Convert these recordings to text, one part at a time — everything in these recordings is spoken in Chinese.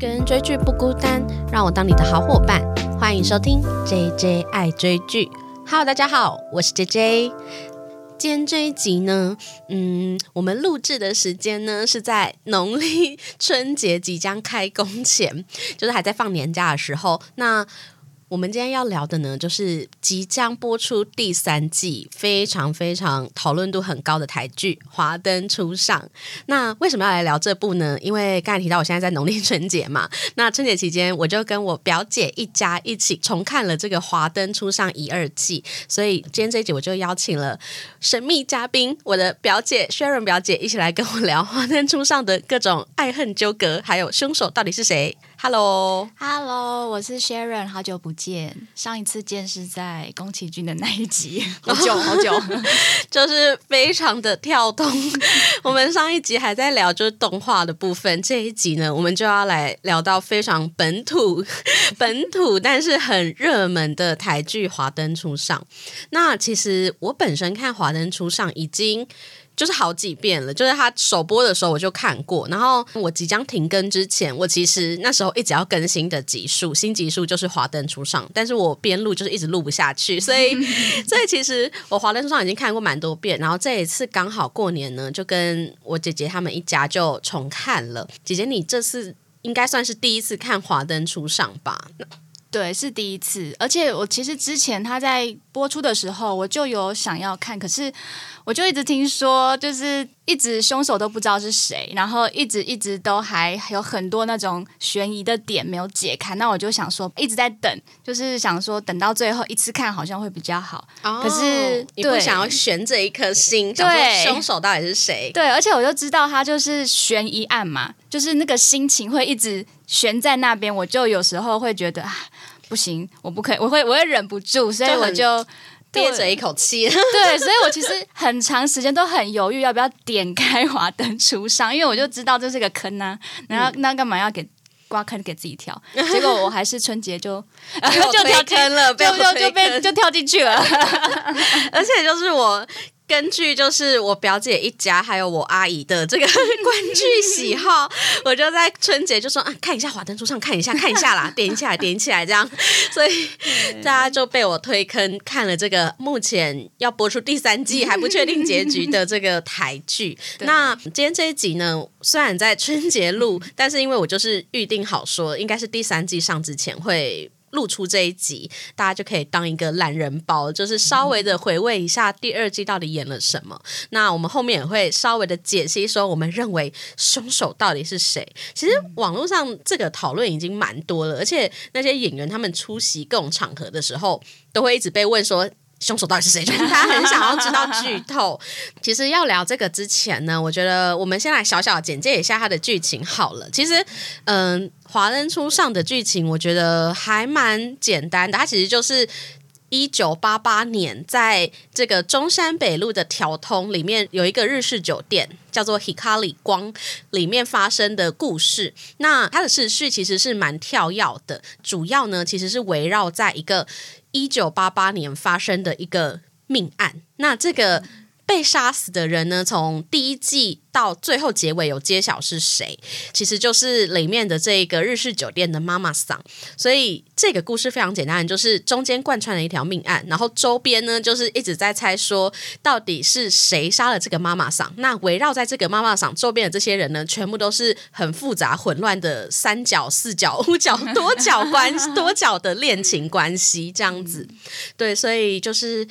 跟追剧不孤单，让我当你的好伙伴。欢迎收听 J J 爱追剧。Hello，大家好，我是 J J。今天这一集呢，嗯，我们录制的时间呢是在农历春节即将开工前，就是还在放年假的时候。那我们今天要聊的呢，就是即将播出第三季，非常非常讨论度很高的台剧《华灯初上》。那为什么要来聊这部呢？因为刚才提到我现在在农历春节嘛，那春节期间我就跟我表姐一家一起重看了这个《华灯初上》一二季，所以今天这一集我就邀请了神秘嘉宾，我的表姐 Sharon 表姐一起来跟我聊《华灯初上》的各种爱恨纠葛，还有凶手到底是谁。Hello，Hello，我是 Sharon，好久不见。上一次见是在宫崎骏的那一集，好 久好久，就是非常的跳动。我们上一集还在聊就是动画的部分，这一集呢，我们就要来聊到非常本土、本土但是很热门的台剧《华灯初上》。那其实我本身看《华灯初上》已经。就是好几遍了，就是他首播的时候我就看过，然后我即将停更之前，我其实那时候一直要更新的集数，新集数就是《华灯初上》，但是我边录就是一直录不下去，所以 所以其实我《华灯初上》已经看过蛮多遍，然后这一次刚好过年呢，就跟我姐姐他们一家就重看了。姐姐，你这次应该算是第一次看《华灯初上》吧？对，是第一次，而且我其实之前他在播出的时候，我就有想要看，可是我就一直听说，就是一直凶手都不知道是谁，然后一直一直都还有很多那种悬疑的点没有解开，那我就想说一直在等，就是想说等到最后一次看好像会比较好。可是你不想要悬这一颗心，对，凶手到底是谁？对，而且我就知道他就是悬疑案嘛，就是那个心情会一直悬在那边，我就有时候会觉得啊。不行，我不可以，我会，我会忍不住，所以我就憋着一口气。对，所以我其实很长时间都很犹豫要不要点开华灯初上，因为我就知道这是个坑啊。然后那干嘛要给刮坑给自己跳？结果我还是春节就 就跳坑了，就就就被就跳进去了。而且就是我。根据就是我表姐一家还有我阿姨的这个 观剧喜好，我就在春节就说啊，看一下《华灯初上》，看一下，看一下啦，点起来，点起来，这样，所以大家就被我推坑看了这个目前要播出第三季还不确定结局的这个台剧。那今天这一集呢，虽然在春节录，但是因为我就是预定好说，应该是第三季上之前会。露出这一集，大家就可以当一个懒人包，就是稍微的回味一下第二季到底演了什么。那我们后面也会稍微的解析，说我们认为凶手到底是谁。其实网络上这个讨论已经蛮多了，而且那些演员他们出席各种场合的时候，都会一直被问说。凶手到底是谁？就是他很想要知道剧透。其实要聊这个之前呢，我觉得我们先来小小简介一下它的剧情好了。其实，嗯，《华灯初上》的剧情我觉得还蛮简单的。它其实就是一九八八年在这个中山北路的条通里面有一个日式酒店叫做 Hikari 光里面发生的故事。那它的时序其实是蛮跳跃的，主要呢其实是围绕在一个。一九八八年发生的一个命案，那这个被杀死的人呢？从第一季到最后结尾有揭晓是谁，其实就是里面的这个日式酒店的妈妈桑。所以这个故事非常简单，就是中间贯穿了一条命案，然后周边呢就是一直在猜说到底是谁杀了这个妈妈桑。那围绕在这个妈妈桑周边的这些人呢，全部都是很复杂混乱的三角、四角、五角、多角关多角的恋情关系这样子。对，所以就是。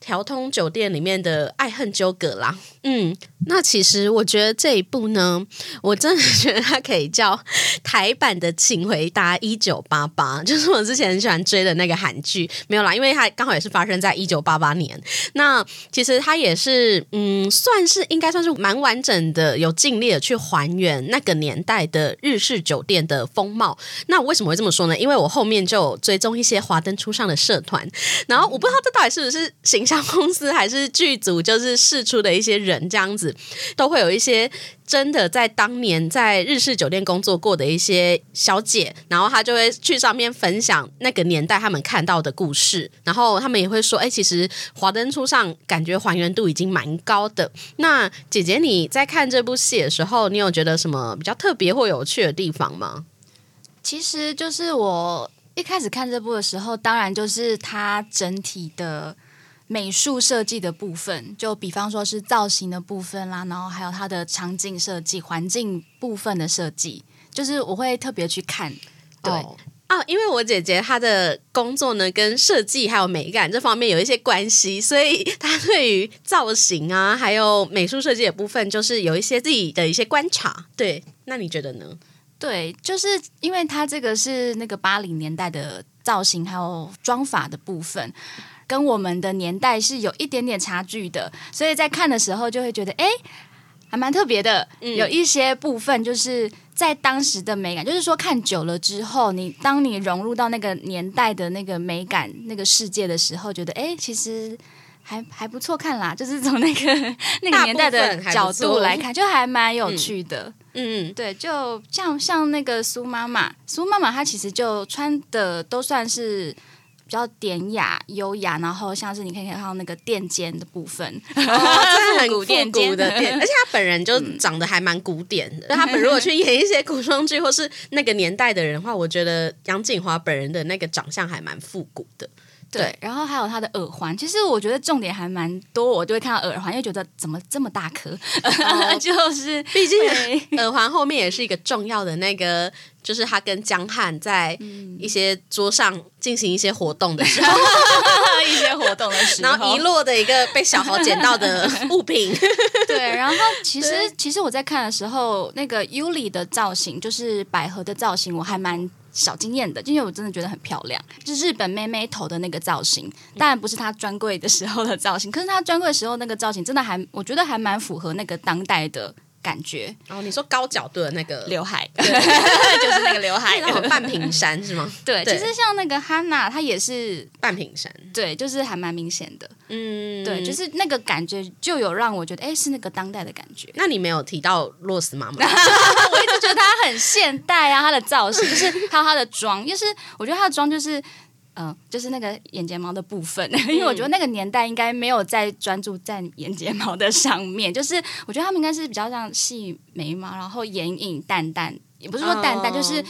调通酒店里面的爱恨纠葛啦，嗯，那其实我觉得这一部呢，我真的觉得它可以叫台版的《请回答一九八八》，就是我之前很喜欢追的那个韩剧，没有啦，因为它刚好也是发生在一九八八年。那其实它也是，嗯，算是应该算是蛮完整的，有尽力的去还原那个年代的日式酒店的风貌。那我为什么会这么说呢？因为我后面就追踪一些华灯初上的社团，然后我不知道这到底是不是形。像公司还是剧组，就是试出的一些人这样子，都会有一些真的在当年在日式酒店工作过的一些小姐，然后她就会去上面分享那个年代他们看到的故事，然后他们也会说：“哎，其实华灯初上感觉还原度已经蛮高的。”那姐姐你在看这部戏的时候，你有觉得什么比较特别或有趣的地方吗？其实就是我一开始看这部的时候，当然就是它整体的美术设计的部分，就比方说是造型的部分啦，然后还有它的场景设计、环境部分的设计，就是我会特别去看。对。哦啊，因为我姐姐她的工作呢，跟设计还有美感这方面有一些关系，所以她对于造型啊，还有美术设计的部分，就是有一些自己的一些观察。对，那你觉得呢？对，就是因为它这个是那个八零年代的造型还有妆法的部分，跟我们的年代是有一点点差距的，所以在看的时候就会觉得，哎，还蛮特别的。有一些部分就是在当时的美感，就是说看久了之后，你当你融入到那个年代的那个美感那个世界的时候，觉得哎，其实还还不错看啦。就是从那个那个年代的角度来看，就还蛮有趣的。嗯，对，就像像那个苏妈妈，苏妈妈她其实就穿的都算是比较典雅、优雅，然后像是你可以看到那个垫肩的部分，真的很 古典的垫，而且他本人就长得还蛮古典的。他本如果去演一些古装剧或是那个年代的人的话，我觉得杨锦华本人的那个长相还蛮复古的。对，然后还有他的耳环，其实我觉得重点还蛮多，我就会看到耳环，又觉得怎么这么大颗，就是毕竟 耳环后面也是一个重要的那个，就是他跟江汉在一些桌上进行一些活动的时候，一些活动的时候，然后遗落的一个被小豪捡到的物品。对，然后其实其实我在看的时候，那个 Yuli 的造型，就是百合的造型，我还蛮。小惊艳的，因为我真的觉得很漂亮，就是日本妹妹头的那个造型，当然不是她专柜的时候的造型，可是她专柜时候那个造型真的还，我觉得还蛮符合那个当代的。感觉哦，你说高角度的那个刘海，就是那个刘海，然后 半屏山是吗？对，其实像那个 Hanna，她也是半屏山，对，就是还蛮明显的。嗯，对，就是那个感觉就有让我觉得，哎，是那个当代的感觉。那你没有提到洛斯妈妈，我一直觉得她很现代啊，她的造型就是还有她的妆，就是我觉得她的妆就是。嗯，就是那个眼睫毛的部分，因为我觉得那个年代应该没有在专注在眼睫毛的上面，就是我觉得他们应该是比较像细眉毛，然后眼影淡淡，也不是说淡淡，就是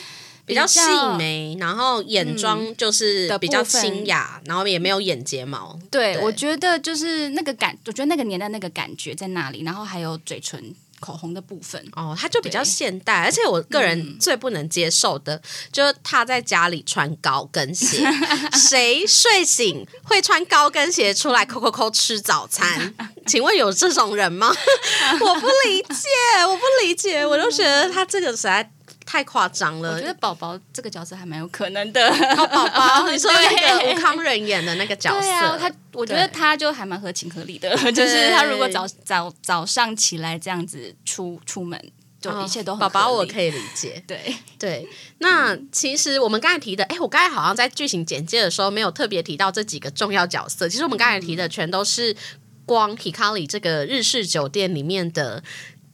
比较细眉，然后眼妆就是比较清雅，然后也没有眼睫毛。对，我觉得就是那个感，我觉得那个年代那个感觉在那里，然后还有嘴唇。口红的部分哦，它就比较现代，而且我个人最不能接受的，就是他在家里穿高跟鞋。谁睡醒会穿高跟鞋出来抠抠抠吃早餐？请问有这种人吗？我不理解，我不理解，我就觉得他这个实在。太夸张了！我觉得宝宝这个角色还蛮有可能的。宝宝，你说那个吴康仁演的那个角色，啊他我觉得他就还蛮合情合理的。就是他如果早早早上起来这样子出出门，就一切都宝宝我可以理解。对对，那其实我们刚才提的，哎，我刚才好像在剧情简介的时候没有特别提到这几个重要角色。其实我们刚才提的全都是光 Hikari 这个日式酒店里面的。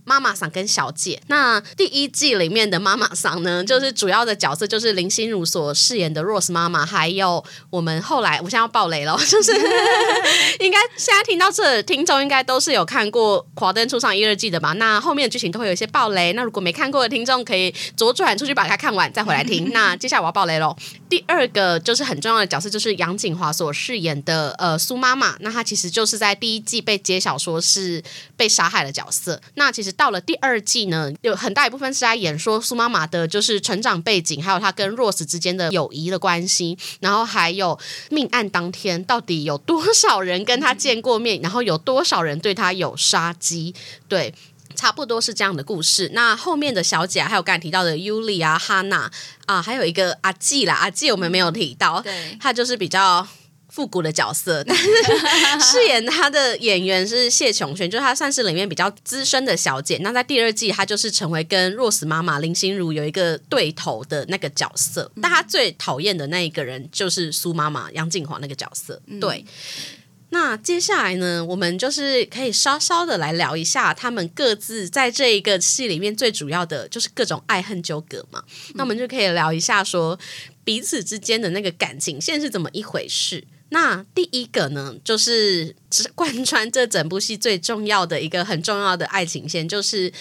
妈妈桑跟小姐，那第一季里面的妈妈桑呢，就是主要的角色就是林心如所饰演的 Rose 妈妈，还有我们后来，我现在要爆雷了，就是 应该现在听到这听众应该都是有看过《华灯初上》一二季的吧？那后面的剧情都会有一些爆雷，那如果没看过的听众可以左转出去把它看完再回来听。那接下来我要爆雷喽。第二个就是很重要的角色就是杨景华所饰演的呃苏妈妈，那她其实就是在第一季被揭晓说是被杀害的角色，那其实。到了第二季呢，有很大一部分是在演说苏妈妈的，就是成长背景，还有她跟 Rose 之间的友谊的关系，然后还有命案当天到底有多少人跟她见过面，然后有多少人对她有杀机，对，差不多是这样的故事。那后面的小姐还有刚才提到的 Yuli 啊、哈娜啊，还有一个阿纪啦，阿纪我们没有提到，对，她就是比较。复古的角色，但是 饰演他的演员是谢琼轩，就是他算是里面比较资深的小姐。那在第二季，她就是成为跟若斯妈妈林心如有一个对头的那个角色。但她最讨厌的那一个人就是苏妈妈杨静华那个角色。对，那接下来呢，我们就是可以稍稍的来聊一下他们各自在这一个戏里面最主要的就是各种爱恨纠葛嘛。那我们就可以聊一下说彼此之间的那个感情线是怎么一回事。那第一个呢，就是贯穿这整部戏最重要的一个很重要的爱情线，就是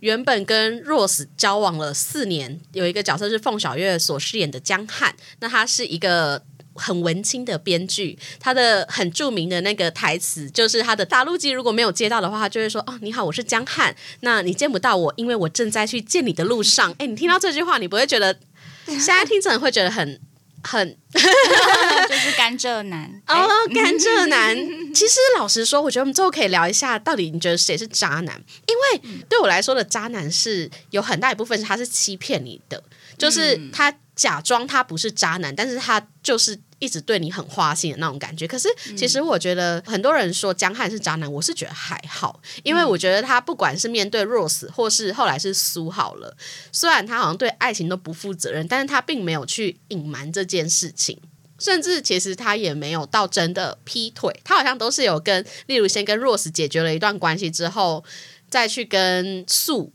原本跟 Rose 交往了四年，有一个角色是凤小岳所饰演的江汉，那他是一个。很文青的编剧，他的很著名的那个台词就是他的大陆机如果没有接到的话，他就会说：“哦，你好，我是江汉，那你见不到我，因为我正在去见你的路上。”哎，你听到这句话，你不会觉得现在听着会觉得很 很 就是甘蔗男哦，甘蔗男。其实老实说，我觉得我们最后可以聊一下，到底你觉得谁是渣男？因为对我来说的渣男是有很大一部分是他是欺骗你的，就是他假装他不是渣男，但是他就是。一直对你很花心的那种感觉，可是其实我觉得很多人说江汉是渣男，我是觉得还好，因为我觉得他不管是面对 Rose 或是后来是苏好了，虽然他好像对爱情都不负责任，但是他并没有去隐瞒这件事情，甚至其实他也没有到真的劈腿，他好像都是有跟，例如先跟 Rose 解决了一段关系之后，再去跟素，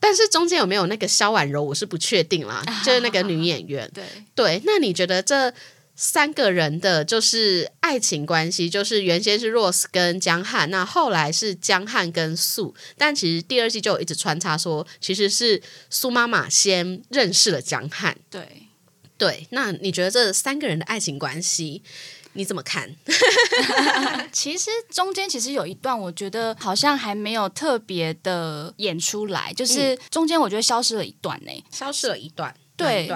但是中间有没有那个萧婉柔，我是不确定啦，就是那个女演员，对。对，那你觉得这？三个人的就是爱情关系，就是原先是 Rose 跟江汉，那后来是江汉跟素，但其实第二季就一直穿插说，其实是苏妈妈先认识了江汉。对对，那你觉得这三个人的爱情关系你怎么看？其实中间其实有一段，我觉得好像还没有特别的演出来，就是中间我觉得消失了一段呢，消失了一段，对。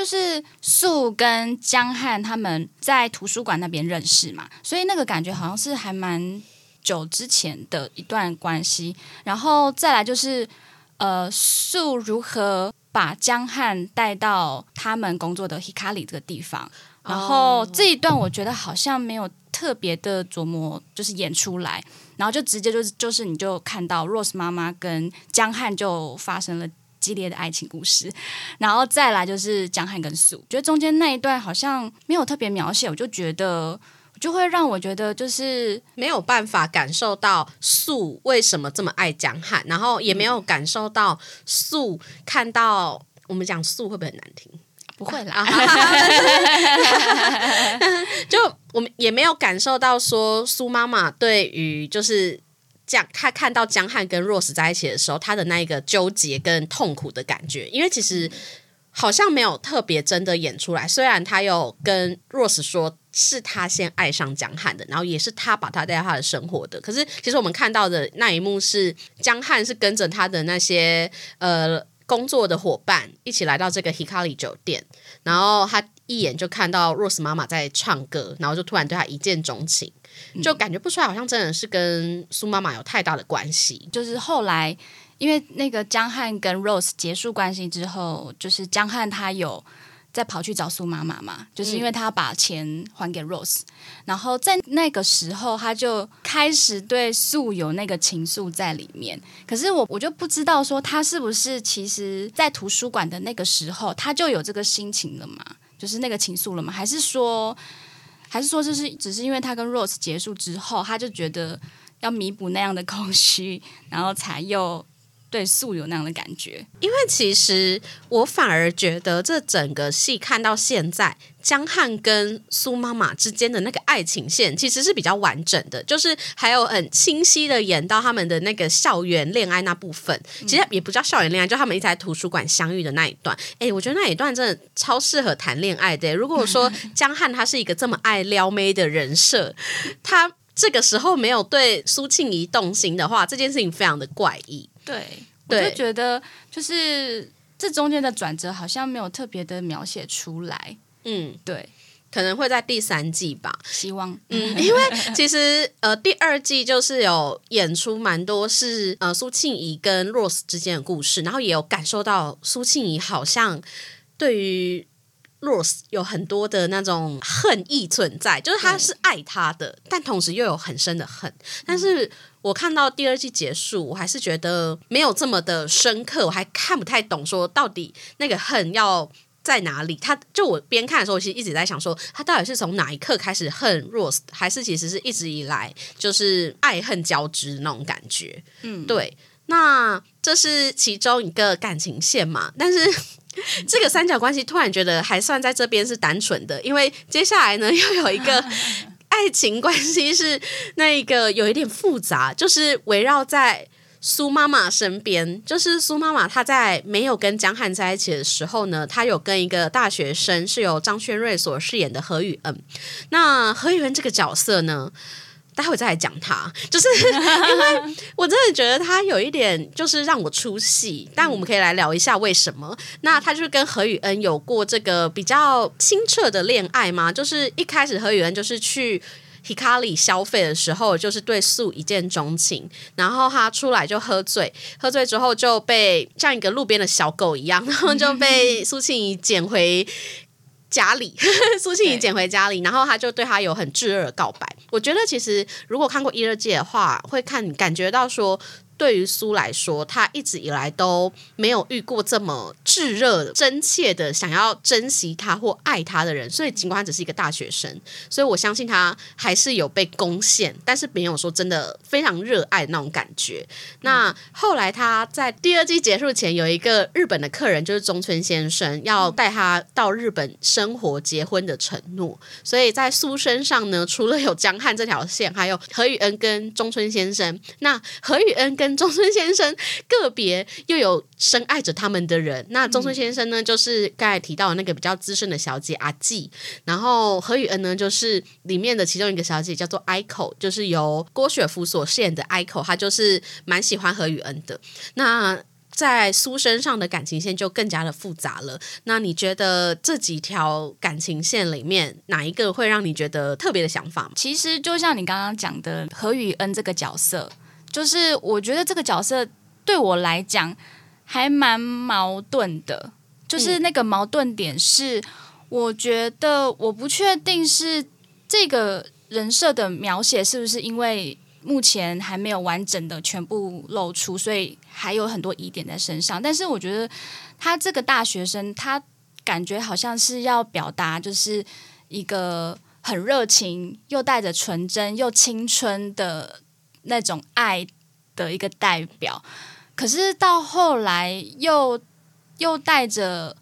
就是素跟江汉他们在图书馆那边认识嘛，所以那个感觉好像是还蛮久之前的一段关系。然后再来就是，呃，素如何把江汉带到他们工作的 Hikari 这个地方，然后这一段我觉得好像没有特别的琢磨，就是演出来，然后就直接就是就是你就看到 Rose 妈妈跟江汉就发生了。激烈的爱情故事，然后再来就是江汉跟素，觉得中间那一段好像没有特别描写，我就觉得就会让我觉得就是没有办法感受到素为什么这么爱江汉，然后也没有感受到素看到我们讲素会不会很难听？不会啦，就我们也没有感受到说苏妈妈对于就是。江他看到江汉跟 Rose 在一起的时候，他的那一个纠结跟痛苦的感觉，因为其实好像没有特别真的演出来。虽然他有跟 Rose 说是他先爱上江汉的，然后也是他把他带到他的生活的，可是其实我们看到的那一幕是江汉是跟着他的那些呃工作的伙伴一起来到这个 Hikari 酒店，然后他一眼就看到 Rose 妈妈在唱歌，然后就突然对他一见钟情。就感觉不出来，好像真的是跟苏妈妈有太大的关系。就是后来，因为那个江汉跟 Rose 结束关系之后，就是江汉他有再跑去找苏妈妈嘛，就是因为他把钱还给 Rose，然后在那个时候他就开始对素有那个情愫在里面。可是我我就不知道说他是不是其实在图书馆的那个时候他就有这个心情了嘛，就是那个情愫了嘛，还是说？还是说这是只是因为他跟 Rose 结束之后，他就觉得要弥补那样的空虚，然后才又对素有那样的感觉。因为其实我反而觉得这整个戏看到现在。江汉跟苏妈妈之间的那个爱情线其实是比较完整的，就是还有很清晰的演到他们的那个校园恋爱那部分。其实也不叫校园恋爱，就他们一直在图书馆相遇的那一段。哎，我觉得那一段真的超适合谈恋爱的。如果说 江汉他是一个这么爱撩妹的人设，他这个时候没有对苏庆怡动心的话，这件事情非常的怪异。对，我就觉得就是这中间的转折好像没有特别的描写出来。嗯，对，可能会在第三季吧，希望。嗯，因为其实呃，第二季就是有演出蛮多是呃苏庆怡跟 Rose 之间的故事，然后也有感受到苏庆怡好像对于 Rose 有很多的那种恨意存在，就是他是爱他的，但同时又有很深的恨。但是我看到第二季结束，我还是觉得没有这么的深刻，我还看不太懂，说到底那个恨要。在哪里？他就我边看的时候，其实一直在想说，他到底是从哪一刻开始恨 Rose，还是其实是一直以来就是爱恨交织那种感觉？嗯，对。那这是其中一个感情线嘛？但是 这个三角关系突然觉得还算在这边是单纯的，因为接下来呢又有一个爱情关系是那一个有一点复杂，就是围绕在苏妈妈身边。就是苏妈妈她在没有跟江汉在一起的时候呢，她有跟一个大学生是由张轩瑞所饰演的何雨恩。那何雨恩这个角色呢？待会再来讲他，就是 因为我真的觉得他有一点就是让我出戏，但我们可以来聊一下为什么。那他就是跟何雨恩有过这个比较清澈的恋爱吗？就是一开始何雨恩就是去皮卡里消费的时候，就是对素一见钟情，然后他出来就喝醉，喝醉之后就被像一个路边的小狗一样，然后就被苏庆怡捡回。家里，苏庆怡捡回家里，然后他就对他有很炙热的告白。我觉得其实如果看过一二季的话，会看感觉到说。对于苏来说，他一直以来都没有遇过这么炙热、真切的想要珍惜他或爱他的人。所以，尽管他只是一个大学生，所以我相信他还是有被攻陷，但是没有说真的非常热爱那种感觉。那后来他在第二季结束前，有一个日本的客人，就是中村先生，要带他到日本生活、结婚的承诺。所以在苏身上呢，除了有江汉这条线，还有何雨恩跟中村先生。那何雨恩跟中村先生个别又有深爱着他们的人，那中村先生呢，就是刚才提到的那个比较资深的小姐阿纪，然后何雨恩呢，就是里面的其中一个小姐，叫做 Ico，就是由郭雪芙所饰演的 Ico，她就是蛮喜欢何雨恩的。那在苏身上的感情线就更加的复杂了。那你觉得这几条感情线里面，哪一个会让你觉得特别的想法？其实就像你刚刚讲的何雨恩这个角色。就是我觉得这个角色对我来讲还蛮矛盾的，就是那个矛盾点是，我觉得我不确定是这个人设的描写是不是因为目前还没有完整的全部露出，所以还有很多疑点在身上。但是我觉得他这个大学生，他感觉好像是要表达就是一个很热情又带着纯真又青春的。那种爱的一个代表，可是到后来又又带着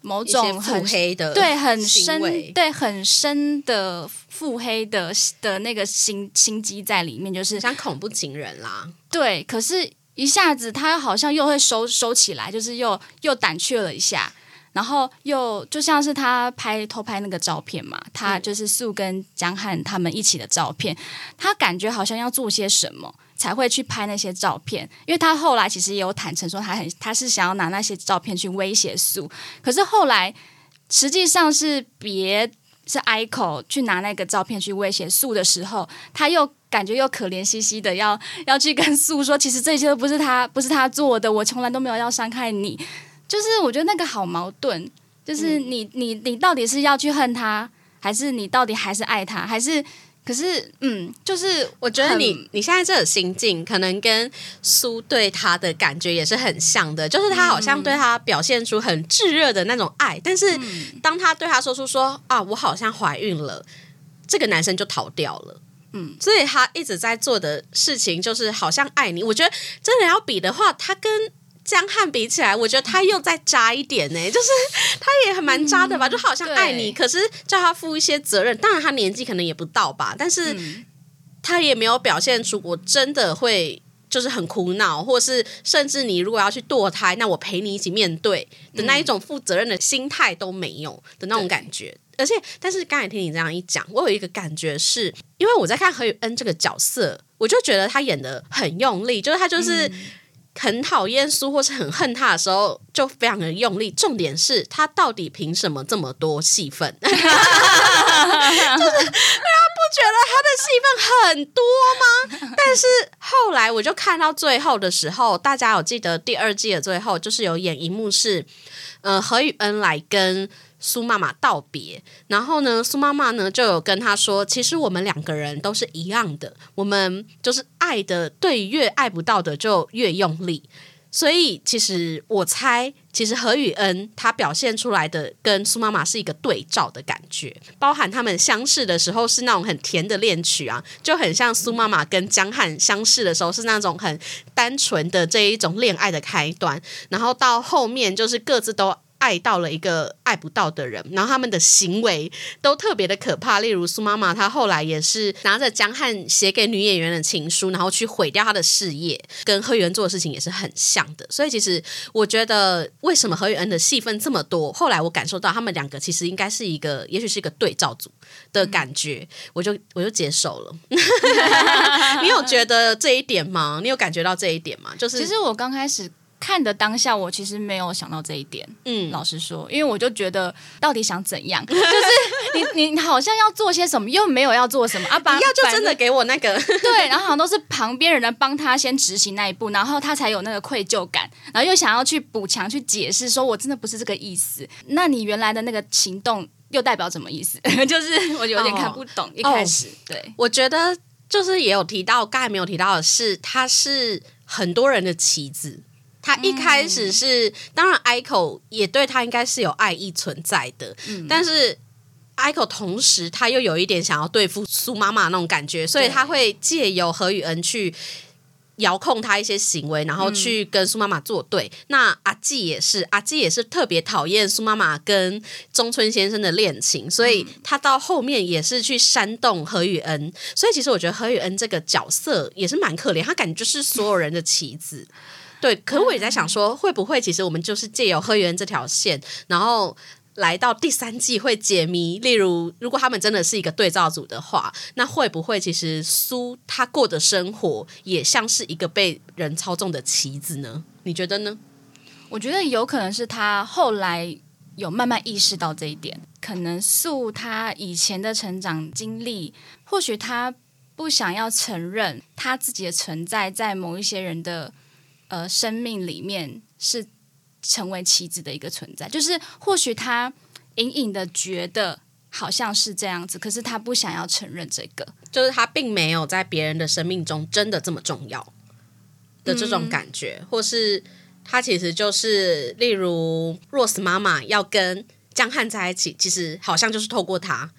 某种很黑的对很深对很深的腹黑的的那个心心机在里面，就是像恐怖情人啦。对，可是一下子他好像又会收收起来，就是又又胆怯了一下。然后又就像是他拍偷拍那个照片嘛，他就是素跟江汉他们一起的照片，他感觉好像要做些什么才会去拍那些照片，因为他后来其实也有坦诚说他很他是想要拿那些照片去威胁素，可是后来实际上是别是 ICO 去拿那个照片去威胁素的时候，他又感觉又可怜兮兮的要要去跟素说，其实这些都不是他不是他做的，我从来都没有要伤害你。就是我觉得那个好矛盾，就是你你你到底是要去恨他，还是你到底还是爱他？还是可是嗯，就是我觉得你你现在这个心境，可能跟苏对他的感觉也是很像的，就是他好像对他表现出很炙热的那种爱，但是当他对他说出说啊，我好像怀孕了，这个男生就逃掉了。嗯，所以他一直在做的事情就是好像爱你。我觉得真的要比的话，他跟江汉比起来，我觉得他又再渣一点呢，就是他也很蛮渣的吧，就好像爱你，可是叫他负一些责任。当然他年纪可能也不到吧，但是他也没有表现出我真的会就是很苦恼，或是甚至你如果要去堕胎，那我陪你一起面对的那一种负责任的心态都没有的那种感觉。而且，但是刚才听你这样一讲，我有一个感觉是，因为我在看何宇恩这个角色，我就觉得他演的很用力，就是他就是。很讨厌苏或是很恨他的时候，就非常的用力。重点是他到底凭什么这么多戏份？就是大家不觉得他的戏份很多吗？但是后来我就看到最后的时候，大家有记得第二季的最后，就是有演一幕是，呃，何宇恩来跟。苏妈妈道别，然后呢，苏妈妈呢就有跟他说，其实我们两个人都是一样的，我们就是爱的，对越爱不到的就越用力。所以其实我猜，其实何雨恩他表现出来的跟苏妈妈是一个对照的感觉，包含他们相识的时候是那种很甜的恋曲啊，就很像苏妈妈跟江汉相识的时候是那种很单纯的这一种恋爱的开端，然后到后面就是各自都。爱到了一个爱不到的人，然后他们的行为都特别的可怕。例如苏妈妈，她后来也是拿着江汉写给女演员的情书，然后去毁掉她的事业，跟何元做的事情也是很像的。所以其实我觉得，为什么何元恩的戏份这么多？后来我感受到他们两个其实应该是一个，也许是一个对照组的感觉，我就我就接受了。你有觉得这一点吗？你有感觉到这一点吗？就是其实我刚开始看的当下，我其实没有想到这一点。嗯，老实说，因为我就觉得到底想怎样，就是你你好像要做些什么，又没有要做什么啊，把要就真的给我那个对，然后好像都是旁边人来帮他先执行那一步，然后他才有那个愧疚感，然后又想要去补强去解释，说我真的不是这个意思。那你原来的那个行动又代表什么意思？就是我有点看不懂。一开始，对，我觉得就是也有提到，刚才没有提到的是，他是很多人的棋子。他一开始是，当然 Ico 也对他应该是有爱意存在的，但是 Ico 同时他又有一点想要对付苏妈妈那种感觉，所以他会借由何雨恩去。遥控他一些行为，然后去跟苏妈妈作对。那阿纪也是，阿纪也是特别讨厌苏妈妈跟中村先生的恋情，所以他到后面也是去煽动何雨恩。所以其实我觉得何雨恩这个角色也是蛮可怜，他感觉就是所有人的棋子。对，可是我也在想说，会不会其实我们就是借由何雨恩这条线，然后来到第三季会解谜。例如，如果他们真的是一个对照组的话，那会不会其实苏他过的生活也像是一个被人操纵的棋子呢？你觉得呢？我觉得有可能是他后来有慢慢意识到这一点，可能素他以前的成长经历，或许他不想要承认他自己的存在，在某一些人的呃生命里面是成为棋子的一个存在，就是或许他隐隐的觉得好像是这样子，可是他不想要承认这个。就是他并没有在别人的生命中真的这么重要的这种感觉，或是他其实就是，例如 Rose 妈妈要跟江汉在一起，其实好像就是透过他。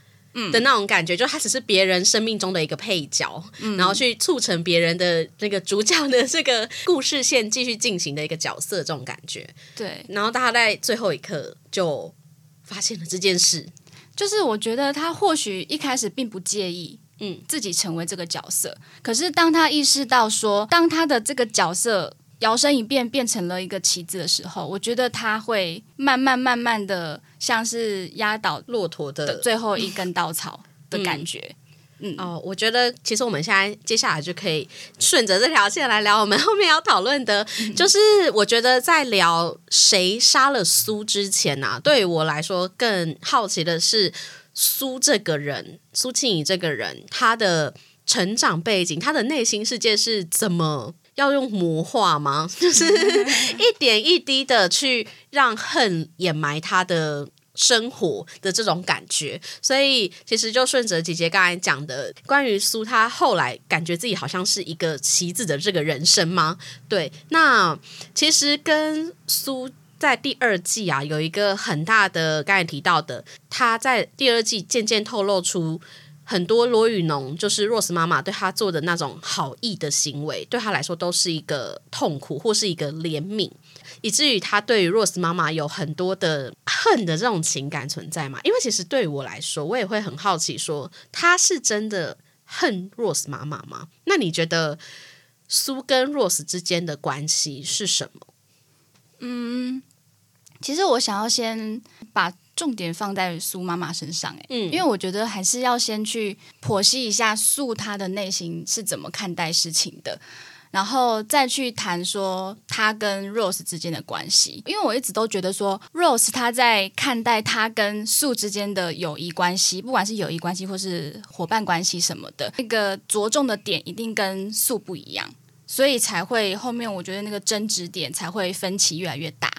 的那种感觉，就他只是别人生命中的一个配角，然后去促成别人的那个主角的这个故事线继续进行的一个角色，这种感觉。对，然后他在最后一刻就发现了这件事，就是我觉得他或许一开始并不介意，嗯嗯，自己成为这个角色。可是当他意识到说，当他的这个角色摇身一变变成了一个棋子的时候，我觉得他会慢慢慢慢的像是压倒骆驼的的最后一根稻草的感觉。嗯哦，我觉得其实我们现在接下来就可以顺着这条线来聊我们后面要讨论的，就是我觉得在聊谁杀了苏之前啊，对于我来说更好奇的是苏这个人，苏庆怡这个人，他的成长背景，他的内心世界是怎么？要用魔化吗？就是 一点一滴的去让恨掩埋他的生活的这种感觉，所以其实就顺着姐姐刚才讲的，关于苏她后来感觉自己好像是一个棋子的这个人生吗？对，那其实跟苏。在第二季啊，有一个很大的，刚才提到的，他在第二季渐渐透露出很多罗宇农，就是 Rose 妈妈对他做的那种好意的行为，对他来说都是一个痛苦或是一个怜悯。以至于他对于 Rose 妈妈有很多的恨的这种情感存在嘛？因为其实对于我来说，我也会很好奇说，他是真的恨 Rose 妈妈吗？那你觉得苏跟 Rose 之间的关系是什么？嗯其实我想要先把重点放在苏妈妈身上、欸，嗯因为我觉得还是要先去剖析一下素她的内心是怎么看待事情的，然后再去谈说她跟 Rose 之间的关系。因为我一直都觉得说，Rose 她在看待她跟素之间的友谊关系，不管是友谊关系或是伙伴关系什么的，那个着重的点一定跟素不一样，所以才会后面我觉得那个争执点才会分歧越来越大。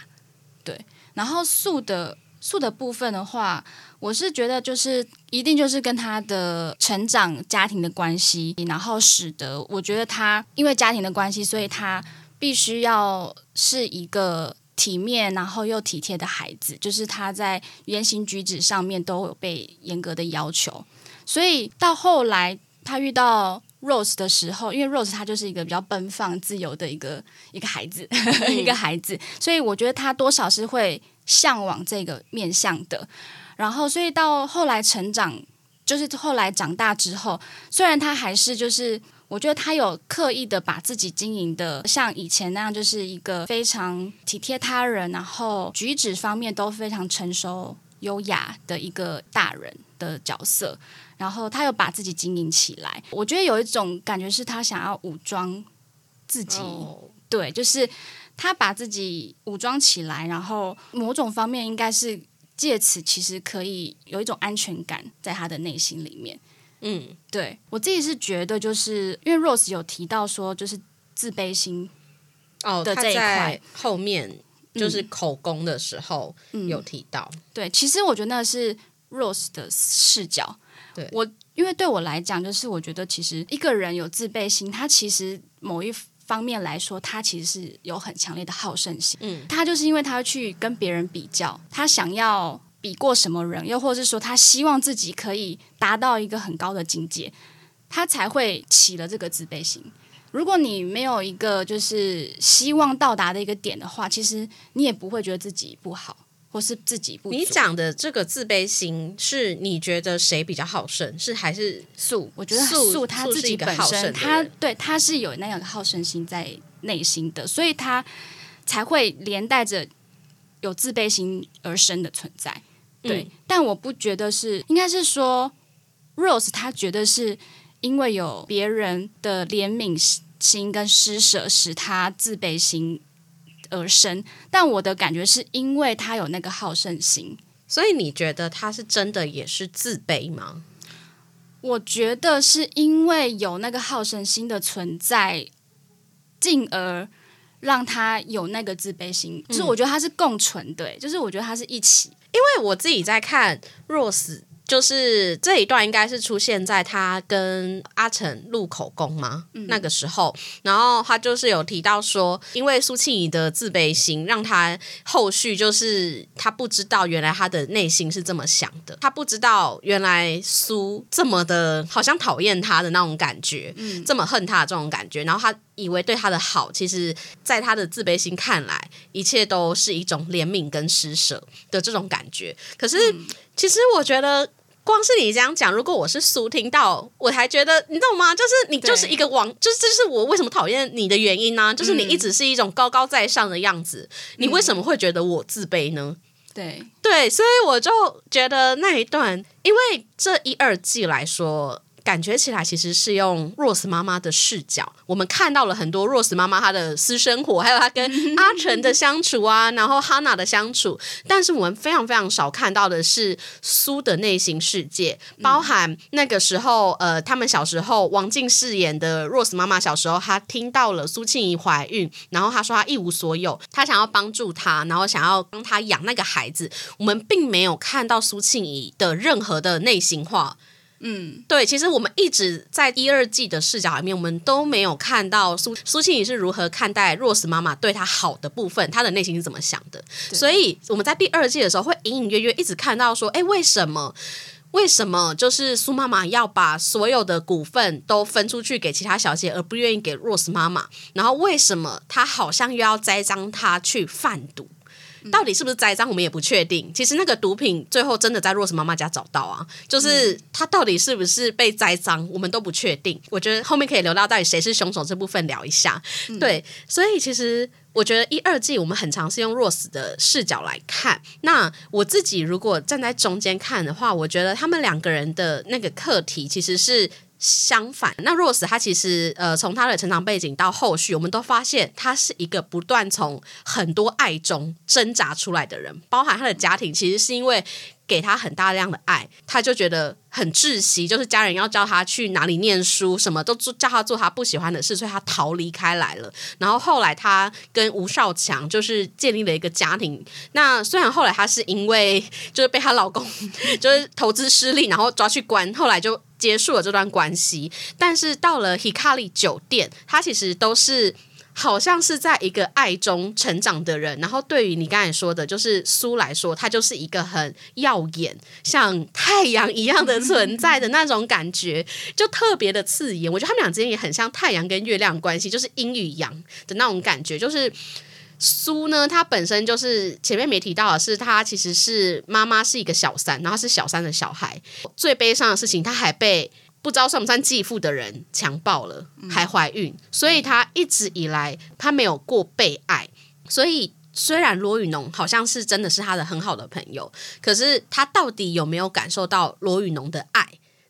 对，然后素的素的部分的话，我是觉得就是一定就是跟他的成长家庭的关系，然后使得我觉得他因为家庭的关系，所以他必须要是一个体面然后又体贴的孩子，就是他在言行举止上面都有被严格的要求，所以到后来他遇到 Rose 的时候，因为 Rose 他就是一个比较奔放、自由的一个一个孩子，一个孩子，所以我觉得他多少是会向往这个面向的。然后，所以到后来成长，就是后来长大之后，虽然他还是就是，我觉得他有刻意的把自己经营的像以前那样，就是一个非常体贴他人，然后举止方面都非常成熟、优雅的一个大人的角色。然后他又把自己经营起来，我觉得有一种感觉是他想要武装自己，哦。对，就是他把自己武装起来，然后某种方面应该是借此其实可以有一种安全感在他的内心里面。嗯，对我自己是觉得，就是因为 Rose 有提到说，就是自卑心，哦，的这一在块后面就是口供的时候嗯。有提到，对，其实我觉得那是 Rose 的视角。对我，因为对我来讲，就是我觉得其实一个人有自卑心，他其实某一方面来说，他其实是有很强烈的好胜心。嗯，他就是因为他去跟别人比较，他想要比过什么人，又或是说他希望自己可以达到一个很高的境界，他才会起了这个自卑心。如果你没有一个就是希望到达的一个点的话，其实你也不会觉得自己不好，或是自己不足。你讲的这个自卑心，是你觉得谁比较好胜？是还是素，我觉得素素他自己本身，他对他是有那样的好胜心在内心的，所以他才会连带着有自卑心而生的存在。对，嗯但我不觉得是，应该是说 Rose 他觉得是因为有别人的怜悯心跟施舍，使他自卑心而生。但我的感觉是因为他有那个好胜心，所以你觉得他是真的也是自卑吗？我觉得是因为有那个好胜心的存在，进而让他有那个自卑心。就是我觉得他是共存，对，就是我觉得他是一起。因为我自己在看 Rose，就是这一段应该是出现在他跟阿成录口供吗？那个时候，然后他就是有提到说，因为苏庆怡的自卑心，让他后续就是他不知道原来他的内心是这么想的，他不知道原来苏这么的好像讨厌他的那种感觉，嗯这么恨他的这种感觉，然后他。以为对他的好，其实，在他的自卑心看来，一切都是一种怜悯跟施舍的这种感觉。可是，其实我觉得，光是你这样讲，如果我是苏听到，我还觉得，你懂吗？就是你就是一个王，就是这是我为什么讨厌你的原因呢、就是你一直是一种高高在上的样子，你为什么会觉得我自卑呢？对，对，所以我就觉得那一段，因为这一二季来说。感觉起来其实是用 Rose 妈妈的视角，我们看到了很多 Rose 妈妈她的私生活，还有她跟阿成的相处啊，然后 Hana 的相处，但是我们非常非常少看到的是苏的内心世界，包含那个时候，呃，他们小时候王静饰演的 Rose 妈妈小时候，她听到了苏庆怡怀孕，然后她说她一无所有，她想要帮助她，然后想要帮她养那个孩子，我们并没有看到苏庆怡的任何的内心话。嗯，对，其实我们一直在一二季的视角里面，我们都没有看到苏苏庆怡是如何看待 Rose 妈妈对她好的部分，她的内心是怎么想的。所以我们在第二季的时候，会隐隐约约一直看到说，哎，为什么？为什么就是苏妈妈要把所有的股份都分出去给其他小姐，而不愿意给 Rose 妈妈？然后为什么她好像又要栽赃她去贩毒？到底是不是栽赃，我们也不确定。其实那个毒品最后真的在 Rose 妈妈家找到啊，就是他到底是不是被栽赃，我们都不确定。我觉得后面可以留到到底谁是凶手这部分聊一下。对，所以其实我觉得一二季我们很常是用 Rose 的视角来看。那我自己如果站在中间看的话，我觉得他们两个人的那个课题其实是。相反，那 Rose 她其实呃，从他的成长背景到后续，我们都发现他是一个不断从很多爱中挣扎出来的人，包含他的家庭，其实是因为给他很大量的爱，他就觉得很窒息，就是家人要叫他去哪里念书，什么都做叫他做他不喜欢的事，所以他逃离开来了。然后后来他跟吴少强就是建立了一个家庭。那虽然后来他是因为就是被她老公就是投资失利，然后抓去关，后来就。结束了这段关系，但是到了 Hikari 酒店，他其实都是好像是在一个爱中成长的人，然后对于你刚才说的，就是苏来说，他就是一个很耀眼，像太阳一样的存在的那种感觉，就特别的刺眼。我觉得他们俩之间也很像太阳跟月亮关系，就是阴与阳的那种感觉。就是苏呢，他本身就是前面没提到的是，他其实是妈妈是一个小三，然后是小三的小孩。最悲伤的事情，他还被。不知道算不算继父的人强暴了，还怀孕，所以他一直以来他没有过被爱。所以虽然罗宇农好像是真的是他的很好的朋友，可是他到底有没有感受到罗宇农的爱，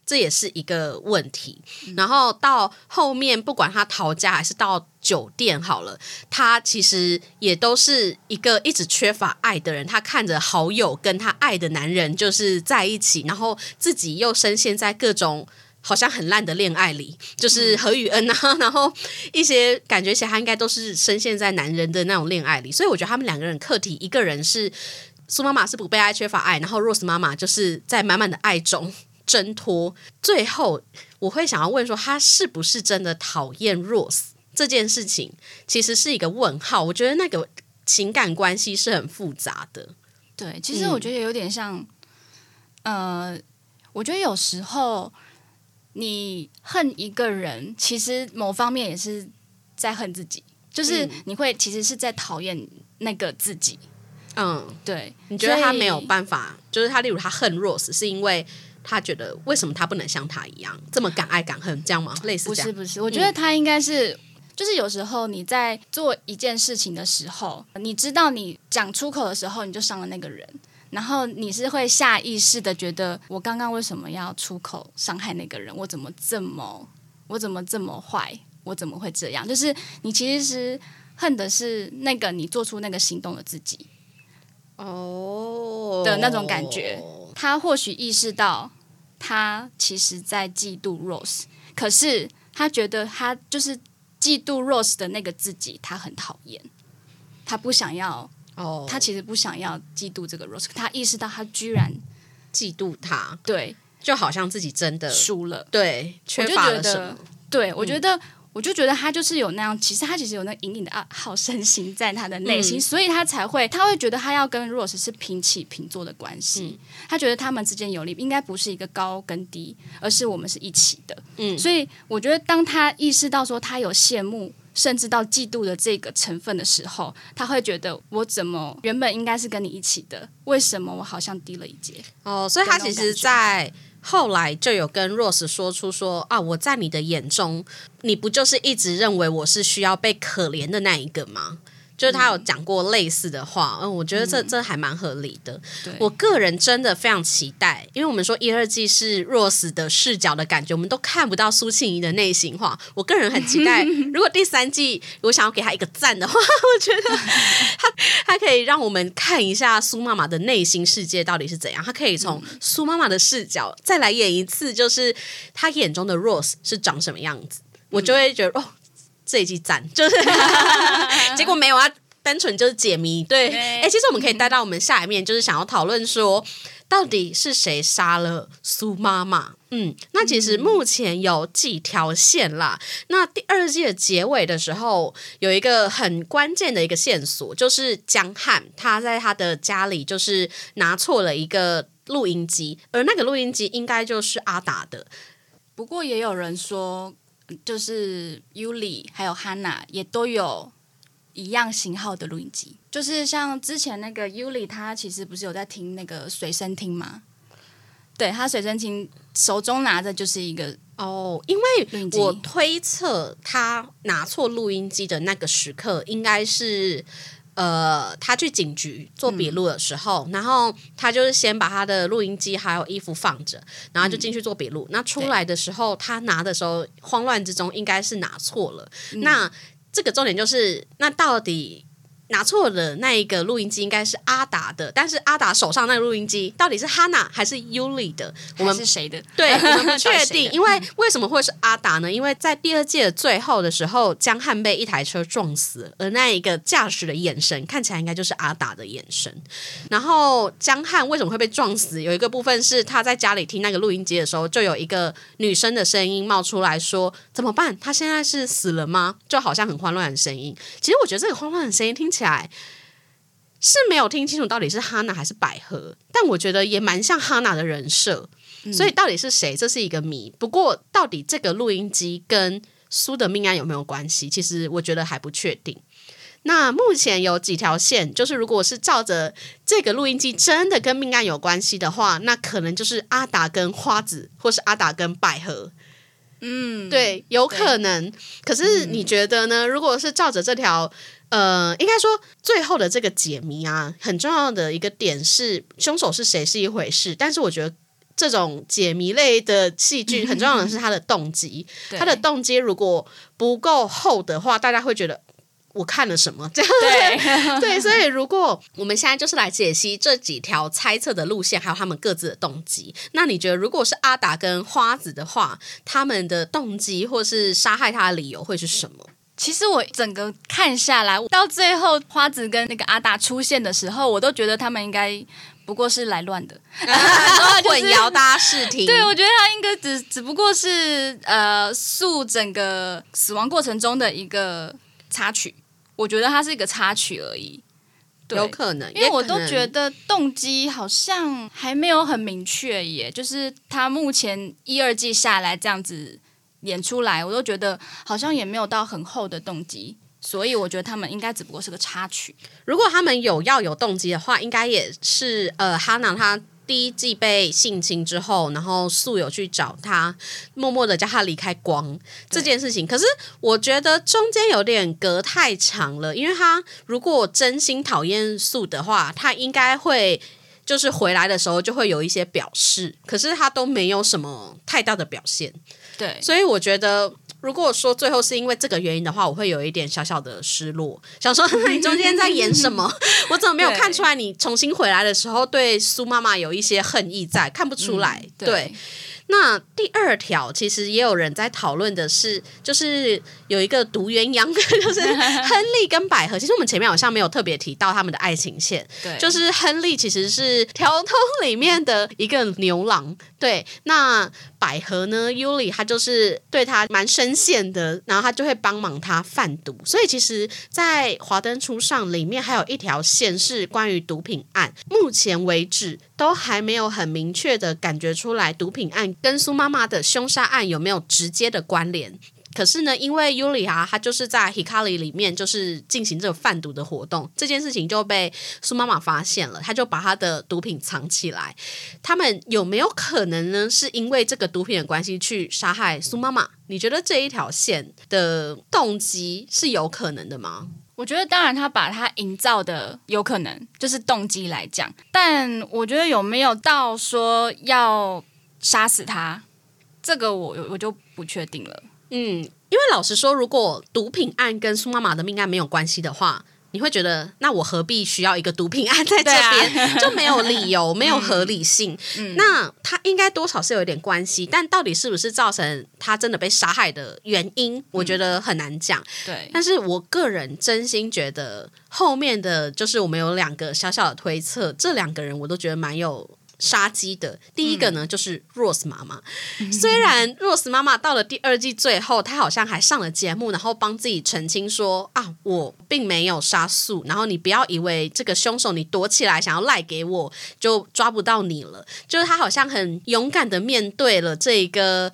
这也是一个问题。然后到后面，不管他逃家还是到酒店好了，他其实也都是一个一直缺乏爱的人。他看着好友跟他爱的男人就是在一起，然后自己又深陷在各种。好像很烂的恋爱里，就是何雨恩啊，然后一些感觉起来他应该都是深陷在男人的那种恋爱里，所以我觉得他们两个人课题，一个人是苏妈妈是不被爱、缺乏爱，然后 Rose 妈妈就是在满满的爱中挣脱。最后我会想要问说，他是不是真的讨厌 Rose 这件事情？其实是一个问号。我觉得那个情感关系是很复杂的。对，其实我觉得有点像，呃，我觉得有时候。你恨一个人，其实某方面也是在恨自己，就是你会其实是在讨厌那个自己。嗯，对。你觉得他没有办法，就是他，例如他恨 Rose，是因为他觉得为什么他不能像他一样这么敢爱敢恨，这样吗？类似不是不是，我觉得他应该是，就是有时候你在做一件事情的时候，你知道你讲出口的时候，你就伤了那个人。然后你是会下意识的觉得，我刚刚为什么要出口伤害那个人？我怎么这么，我怎么这么坏？我怎么会这样？就是你其实是恨的是那个你做出那个行动的自己，哦的那种感觉。他或许意识到他其实在嫉妒 Rose，可是他觉得他就是嫉妒 Rose 的那个自己，他很讨厌，他不想要。哦，他其实不想要嫉妒这个 Rose，他意识到他居然嫉妒他，对，就好像自己真的输了，对，缺乏了什么？对，我觉得，我就觉得他就是有那样，其实他其实有那隐隐的啊好胜心在他的内心，所以他才会，他会觉得他要跟 Rose 是平起平坐的关系，他觉得他们之间有利，应该不是一个高跟低，而是我们是一起的。嗯，所以我觉得当他意识到说他有羡慕。甚至到嫉妒的这个成分的时候，他会觉得我怎么原本应该是跟你一起的，为什么我好像低了一截？哦，所以他其实，在后来就有跟 Rose 说出说啊，我在你的眼中，你不就是一直认为我是需要被可怜的那一个吗？就是他有讲过类似的话，嗯，我觉得这这还蛮合理的。我个人真的非常期待，因为我们说一二季是 Rose 的视角的感觉，我们都看不到苏庆怡的内心话。我个人很期待，如果第三季我想要给他一个赞的话，我觉得他他可以让我们看一下苏妈妈的内心世界到底是怎样。他可以从苏妈妈的视角再来演一次，就是他眼中的 Rose 是长什么样子，我就会觉得哦。这一季赞就是，结果没有啊，单纯就是解谜。对，哎，其实我们可以带到我们下一面，就是想要讨论说，到底是谁杀了苏妈妈？嗯，那其实目前有几条线啦。那第二季的结尾的时候，有一个很关键的一个线索，就是江汉他在他的家里就是拿错了一个录音机，而那个录音机应该就是阿达的。不过也有人说。就是 Yuli 还有 Hanna 也都有一样型号的录音机，就是像之前那个 Yuli，他其实不是有在听那个随身听吗？对他随身听手中拿着就是一个哦，因为我推测他拿错录音机的那个时刻应该是。呃，他去警局做笔录的时候，然后他就是先把他的录音机还有衣服放着，然后就进去做笔录。那出来的时候，他拿的时候慌乱之中应该是拿错了。那这个重点就是，那到底拿错的那一个录音机应该是阿达的，但是阿达手上那个录音机到底是哈娜还是 Yuli 的？我们是谁的？对，我们不确定，因为为什么会是阿达呢？因为在第二季的最后的时候，江汉被一台车撞死了，而那一个驾驶的眼神看起来应该就是阿达的眼神。然后江汉为什么会被撞死？有一个部分是他在家里听那个录音机的时候，就有一个女生的声音冒出来说：“怎么办？他现在是死了吗？”就好像很慌乱的声音。其实我觉得这个慌乱的声音听起来。是没有听清楚到底是哈娜还是百合，但我觉得也蛮像哈娜的人设，所以到底是谁，这是一个谜。不过，到底这个录音机跟苏的命案有没有关系，其实我觉得还不确定。那目前有几条线，就是如果是照着这个录音机真的跟命案有关系的话，那可能就是阿达跟花子，或是阿达跟百合。嗯，对，有可能。可是你觉得呢？如果是照着这条，呃，应该说最后的这个解谜啊，很重要的一个点是凶手是谁是一回事，但是我觉得。这种解谜类的戏剧，很重要的是他的动机。对他的动机如果不够厚的话，大家会觉得我看了什么 这样。对对，所以如果我们现在就是来解析这几条猜测的路线，还有他们各自的动机，那你觉得如果是阿达跟花子的话，他们的动机或是杀害他的理由会是什么？其实我整个看下来，到最后花子跟那个阿达出现的时候，我都觉得他们应该不过是来乱的。混淆大家视听。对，我觉得他应该只只不过是呃诉整个死亡过程中的一个插曲，我觉得它是一个插曲而已。对有可能，因为我都觉得动机好像还没有很明确耶，就是他目前一二季下来这样子演出来，我都觉得好像也没有到很厚的动机，所以我觉得他们应该只不过是个插曲。如果他们有要有动机的话，应该也是呃，哈娜她第一季被性侵之后，然后素有去找他，默默的叫他离开光这件事情。可是我觉得中间有点隔太长了，因为他如果真心讨厌素的话，他应该会。就是回来的时候就会有一些表示，可是他都没有什么太大的表现，对，所以我觉得，如果说最后是因为这个原因的话，我会有一点小小的失落，想说 你中间在演什么？我怎么没有看出来？你重新回来的时候对苏妈妈有一些恨意在，看不出来。嗯对，那第二条其实也有人在讨论的是，就是有一个独鸳鸯，就是亨利跟百合。其实我们前面好像没有特别提到他们的爱情线，对，就是亨利其实是条通里面的一个牛郎，对。那百合呢，Yuli 他就是对他蛮深陷的，然后他就会帮忙他贩毒。所以其实，在《华灯初上》里面还有一条线是关于毒品案，目前为止都还没有很明确的感觉出来毒品案跟苏妈妈的凶杀案有没有直接的关联。可是呢，因为尤里哈，他就是在 Hikari 里面就是进行这个贩毒的活动，这件事情就被苏妈妈发现了，他就把他的毒品藏起来。他们有没有可能呢？是因为这个毒品的关系去杀害苏妈妈？你觉得这一条线的动机是有可能的吗？我觉得，当然，他把他营造的有可能就是动机来讲，但我觉得有没有到说要杀死他，这个我我就不确定了。嗯，因为老实说，如果毒品案跟苏妈妈的命案没有关系的话，你会觉得，那我何必需要一个毒品案在这边？就没有理由，没有合理性。那他应该多少是有一点关系，但到底是不是造成他真的被杀害的原因，我觉得很难讲。对，但是我个人真心觉得，后面的就是我们有两个小小的推测，这两个人我都觉得蛮有。杀机的第一个呢，就是 Rose 妈妈。虽然 Rose 妈妈到了第二季最后，她好像还上了节目，然后帮自己澄清说啊，我并没有杀素，然后你不要以为这个凶手你躲起来想要赖给我，就抓不到你了。就是她好像很勇敢的面对了这一个。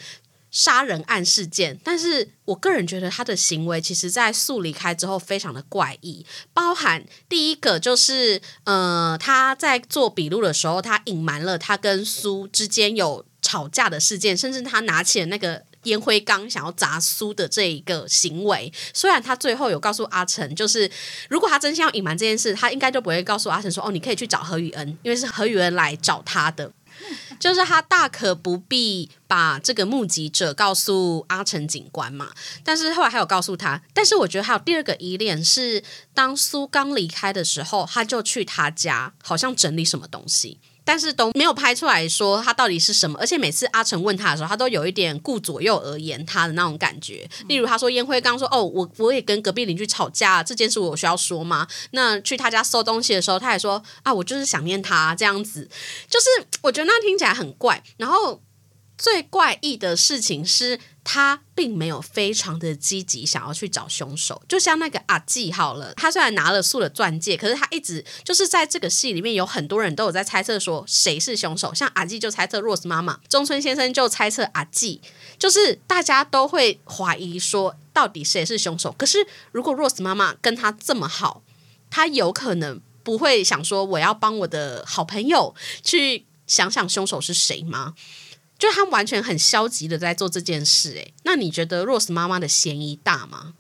杀人案事件，但是我个人觉得他的行为，其实在素离开之后非常的怪异，包含第一个就是，呃，他在做笔录的时候，他隐瞒了他跟苏之间有吵架的事件，甚至他拿起了那个。烟灰缸想要砸苏的这一个行为，虽然他最后有告诉阿成，就是如果他真心要隐瞒这件事，他应该就不会告诉阿成说：“哦，你可以去找何宇恩，因为是何宇恩来找他的。” 就是他大可不必把这个目击者告诉阿成警官嘛。但是后来还有告诉他，但是我觉得还有第二个依恋是，当苏刚离开的时候，他就去他家，好像整理什么东西。但是都没有拍出来说他到底是什么，而且每次阿成问他的时候，他都有一点顾左右而言他的那种感觉。例如他说烟灰缸说：“哦，我我也跟隔壁邻居吵架，这件事我需要说吗？”那去他家收东西的时候，他也说：“啊，我就是想念他这样子。”就是我觉得那听起来很怪。然后最怪异的事情是。他并没有非常的积极想要去找凶手，就像那个阿纪好了，他虽然拿了素的钻戒，可是他一直就是在这个戏里面有很多人都有在猜测说谁是凶手，像阿纪就猜测 Rose 妈妈，中村先生就猜测阿纪，就是大家都会怀疑说到底谁是凶手。可是如果 Rose 妈妈跟他这么好，他有可能不会想说我要帮我的好朋友去想想凶手是谁吗？就他完全很消极的在做这件事，哎，那你觉得 Rose 妈妈的嫌疑大吗？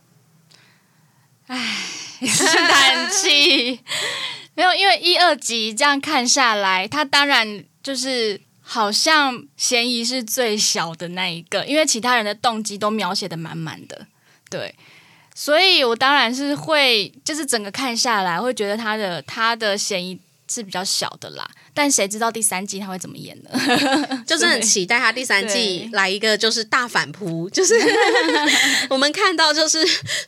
唉，叹气，没有，因为一二集这样看下来，他当然就是好像嫌疑是最小的那一个，因为其他人的动机都描写的满满的，对，所以我当然是会，就是整个看下来会觉得他的他的嫌疑。是比较小的啦，但谁知道第三季他会怎么演呢？就是很期待他第三季来一个就是大反扑，就是 我们看到就是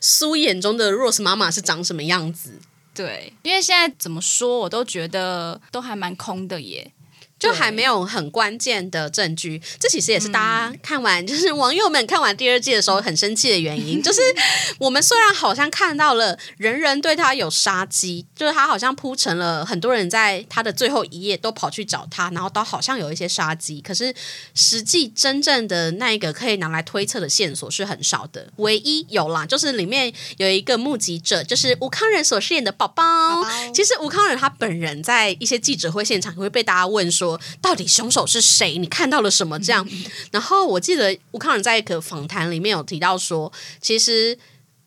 苏眼中的 Rose 妈妈是长什么样子？对，因为现在怎么说我都觉得都还蛮空的耶。就还没有很关键的证据，这其实也是大家看完，就是网友们看完第二季的时候很生气的原因。就是我们虽然好像看到了人人对他有杀机，就是他好像铺成了很多人在他的最后一页都跑去找他，然后都好像有一些杀机。可是实际真正的那一个可以拿来推测的线索是很少的。唯一有啦，就是里面有一个目击者，就是吴康仁所饰演的宝宝。其实吴康仁他本人在一些记者会现场会被大家问说。到底凶手是谁？你看到了什么？这样，然后我记得吴康仁在一个访谈里面有提到说，其实。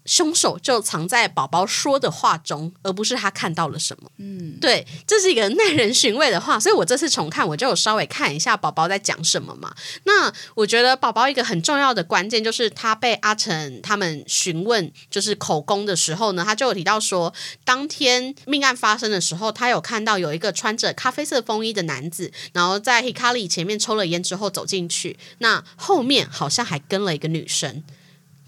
凶手就藏在宝宝说的话中，而不是他看到了什么。嗯，对，这是一个耐人寻味的话，所以我这次重看，我就有稍微看一下宝宝在讲什么嘛。那我觉得宝宝一个很重要的关键就是他被阿成他们询问，就是口供的时候呢，他就有提到说，当天命案发生的时候，他有看到有一个穿着咖啡色风衣的男子，然后在 Hikari 前面抽了烟之后走进去，那后面好像还跟了一个女生。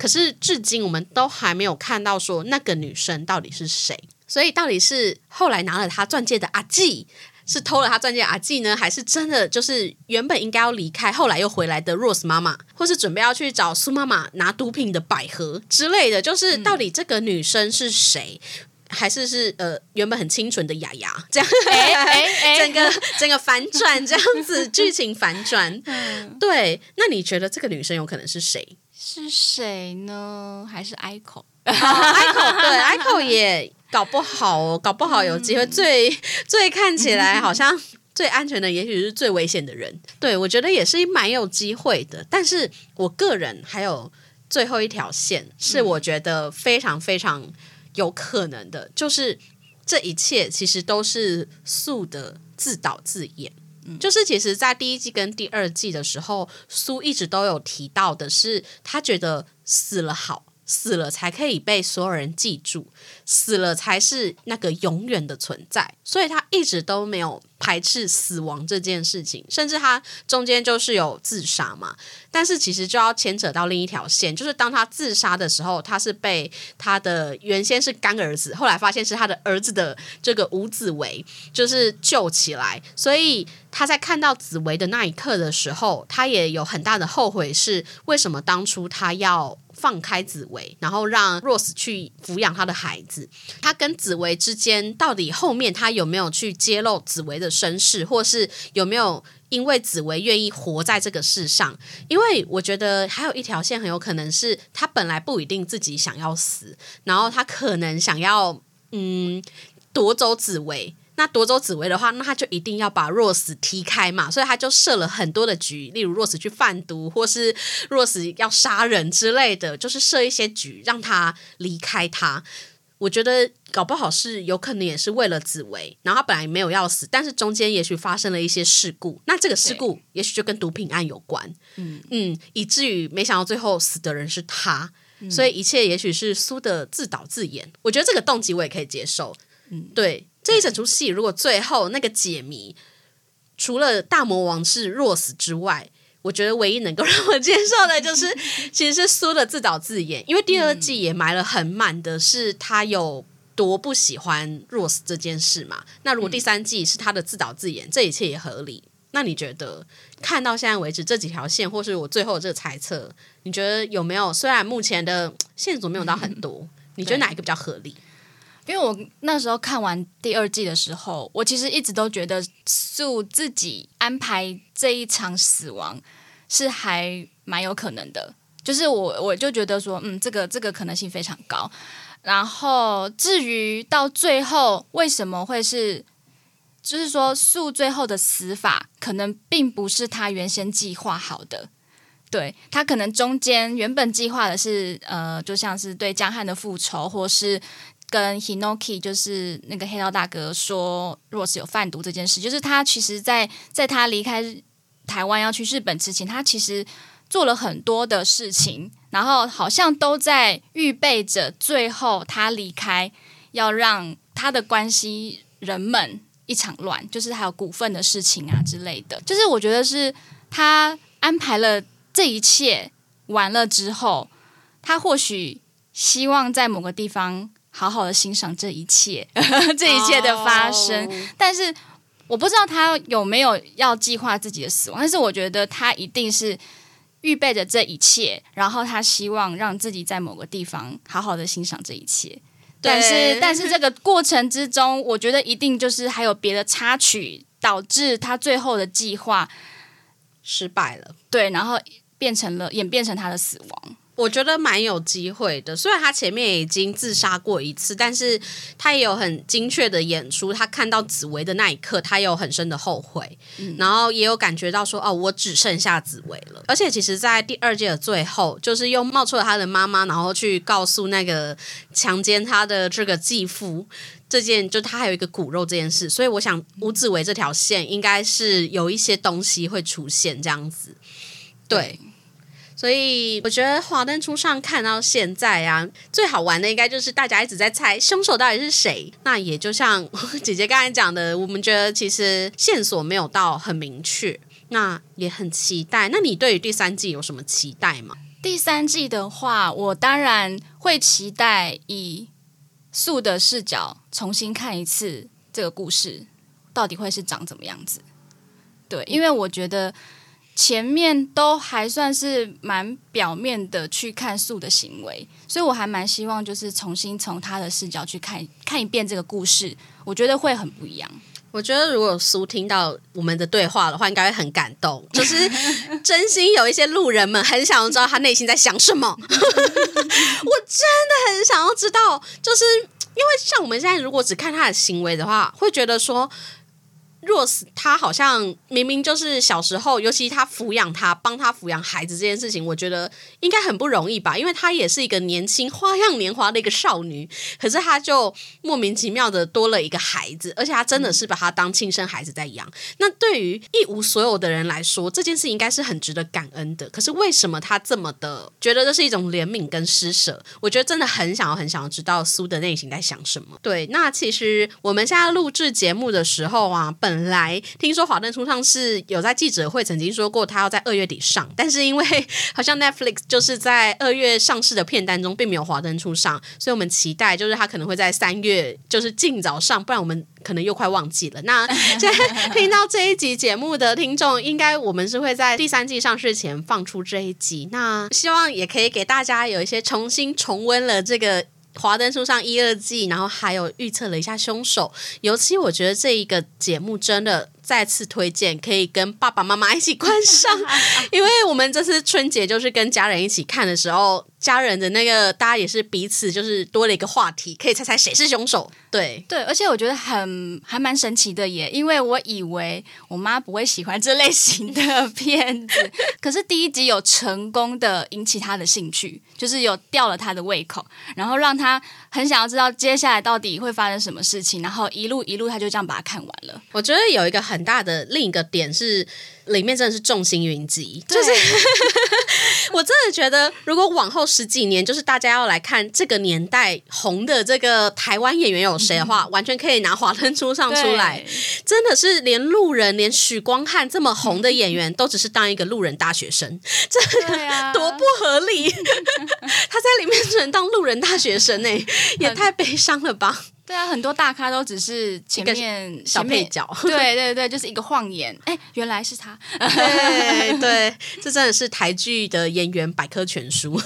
可是至今我们都还没有看到说那个女生到底是谁，所以到底是后来拿了他钻戒的阿纪，是偷了他钻戒阿纪呢，还是真的就是原本应该要离开，后来又回来的 Rose 妈妈，或是准备要去找苏妈妈拿毒品的百合之类的？就是到底这个女生是谁，还是是呃原本很清纯的雅雅 这样？哎哎哎，整个整个反转这样子，剧情反转。对，那你觉得这个女生有可能是谁？是谁呢？还是 Ico？Ico 对，Ico 也搞不好哦，搞不好有机会。最最看起来好像最安全的，也许是最危险的人。对我觉得也是蛮有机会的。但是我个人还有最后一条线，是我觉得非常非常有可能的，就是这一切其实都是素的自导自演。就是其实，在第一季跟第二季的时候，苏一直都有提到的是，他觉得死了好，死了才可以被所有人记住，死了才是那个永远的存在，所以他一直都没有。排斥死亡这件事情，甚至他中间就是有自杀嘛，但是其实就要牵扯到另一条线，就是当他自杀的时候，他是被他的原先是干儿子，后来发现是他的儿子的这个吴子维就是救起来，所以他在看到紫薇的那一刻的时候，他也有很大的后悔，是为什么当初他要。放开紫薇，然后让 Rose 去抚养他的孩子。他跟紫薇之间，到底后面他有没有去揭露紫薇的身世，或是有没有因为紫薇愿意活在这个世上？因为我觉得还有一条线很有可能是他本来不一定自己想要死，然后他可能想要嗯夺走紫薇。那夺走紫薇的话，那他就一定要把 Rose 踢开嘛，所以他就设了很多的局，例如 Rose 去贩毒，或是 Rose 要杀人之类的，就是设一些局让他离开他。我觉得搞不好是有可能也是为了紫薇，然后他本来没有要死，但是中间也许发生了一些事故，那这个事故也许就跟毒品案有关，嗯。嗯，以至于没想到最后死的人是他，所以一切也许是苏的自导自演。我觉得这个动机我也可以接受，嗯，对这一整出戏，如果最后那个解谜除了大魔王是若死之外。我觉得唯一能够让我接受的就是，其实是苏的自导自演，因为第二季也埋了很满的是他有多不喜欢 Rose 这件事嘛。那如果第三季是他的自导自演，这一切也合理。那你觉得看到现在为止这几条线，或是我最后这个猜测，你觉得有没有？虽然目前的线索没有到很多，你觉得哪一个比较合理？因为我那时候看完第二季的时候，我其实一直都觉得素自己安排这一场死亡是还蛮有可能的，就是我我就觉得说，嗯，这个这个可能性非常高。然后至于到最后为什么会是，就是说素最后的死法可能并不是他原先计划好的，对他可能中间原本计划的是呃，就像是对江汉的复仇，或是。跟 Hinoki 就是那个黑道大哥说，Rose 有贩毒这件事，就是他其实，在在他离开台湾要去日本之前，他其实做了很多的事情，然后好像都在预备着，最后他离开要让他的关系人们一场乱，就是还有股份的事情啊之类的。就是我觉得是他安排了这一切完了之后，他或许希望在某个地方。好好的欣赏这一切，这一切的发生。但是我不知道他有没有要计划自己的死亡，但是我觉得他一定是预备着这一切，然后他希望让自己在某个地方好好的欣赏这一切。但是，但是这个过程之中，我觉得一定就是还有别的插曲，导致他最后的计划失败了。对，然后变成了演变成他的死亡。我觉得蛮有机会的，虽然他前面已经自杀过一次，但是他也有很精确的演出。他看到紫薇的那一刻，他有很深的后悔，然后也有感觉到说：“哦，我只剩下紫薇了。”而且，其实，在第二季的最后，就是又冒出了他的妈妈，然后去告诉那个强奸他的这个继父这件，就他还有一个骨肉这件事。所以，我想吴紫薇这条线应该是有一些东西会出现这样子，对。所以我觉得《华灯初上》看到现在啊，最好玩的应该就是大家一直在猜凶手到底是谁。那也就像 姐姐刚才讲的，我们觉得其实线索没有到很明确，那也很期待。那你对于第三季有什么期待吗？第三季的话，我当然会期待以素的视角重新看一次这个故事，到底会是长怎么样子？对，因为我觉得。前面都还算是蛮表面的去看素的行为，所以我还蛮希望就是重新从他的视角去看看一遍这个故事，我觉得会很不一样。我觉得如果苏听到我们的对话的话，应该会很感动，就是真心有一些路人们很想要知道他内心在想什么。我真的很想要知道，就是因为像我们现在如果只看他的行为的话，会觉得说。若是他好像明明就是小时候，尤其他抚养他、帮他抚养孩子这件事情，我觉得应该很不容易吧？因为他也是一个年轻、花样年华的一个少女，可是他就莫名其妙的多了一个孩子，而且他真的是把他当亲生孩子在养。那对于一无所有的人来说，这件事应该是很值得感恩的。可是为什么他这么的觉得这是一种怜悯跟施舍？我觉得真的很想要、很想要知道苏的内心在想什么。对，那其实我们现在录制节目的时候啊，本本来听说《华灯初上》是有在记者会曾经说过，他要在二月底上，但是因为好像 Netflix 就是在二月上市的片单中并没有《华灯初上》，所以我们期待就是他可能会在三月就是尽早上，不然我们可能又快忘记了。那现在听到这一集节目的听众，应该我们是会在第三季上市前放出这一集，那希望也可以给大家有一些重新重温了这个。华灯初上一二季，然后还有预测了一下凶手，尤其我觉得这一个节目真的。再次推荐可以跟爸爸妈妈一起观赏，因为我们这次春节就是跟家人一起看的时候，家人的那个大家也是彼此就是多了一个话题，可以猜猜谁是凶手。对对，而且我觉得很还蛮神奇的耶，因为我以为我妈不会喜欢这类型的片子，可是第一集有成功的引起她的兴趣，就是有吊了她的胃口，然后让她很想要知道接下来到底会发生什么事情，然后一路一路她就这样把它看完了。我觉得有一个很大的另一个点是，里面真的是众星云集，就是 我真的觉得，如果往后十几年，就是大家要来看这个年代红的这个台湾演员有谁的话，完全可以拿《华灯初上》出来。真的是连路人，连许光汉这么红的演员，都只是当一个路人大学生，这 多不合理！他在里面只能当路人大学生哎、也太悲伤了吧！对啊，很多大咖都只是前面小配角，对对对，就是一个晃眼，哎，原来是他。对 对，这真的是台剧的演员百科全书。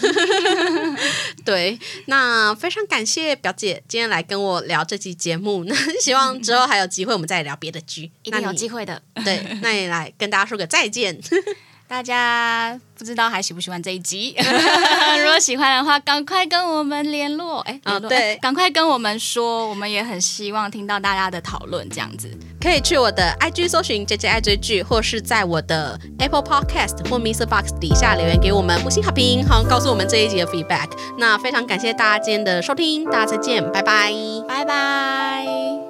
对，那非常感谢表姐今天来跟我聊这期节目，那希望之后还有机会我们再聊别的剧，一定有机会的。对，那也来跟大家说个再见。大家不知道还喜不喜欢这一集？如果喜欢的话，赶快跟我们联络。哎，哦，对，赶快跟我们说，我们也很希望听到大家的讨论。这样子，可以去我的 IG 搜寻 J J 爱追剧，或是在我的 Apple Podcast 或 Mr. Box 底下留言给我们五星好评，好告诉我们这一集的 feedback。那非常感谢大家今天的收听，大家再见，拜拜，拜拜。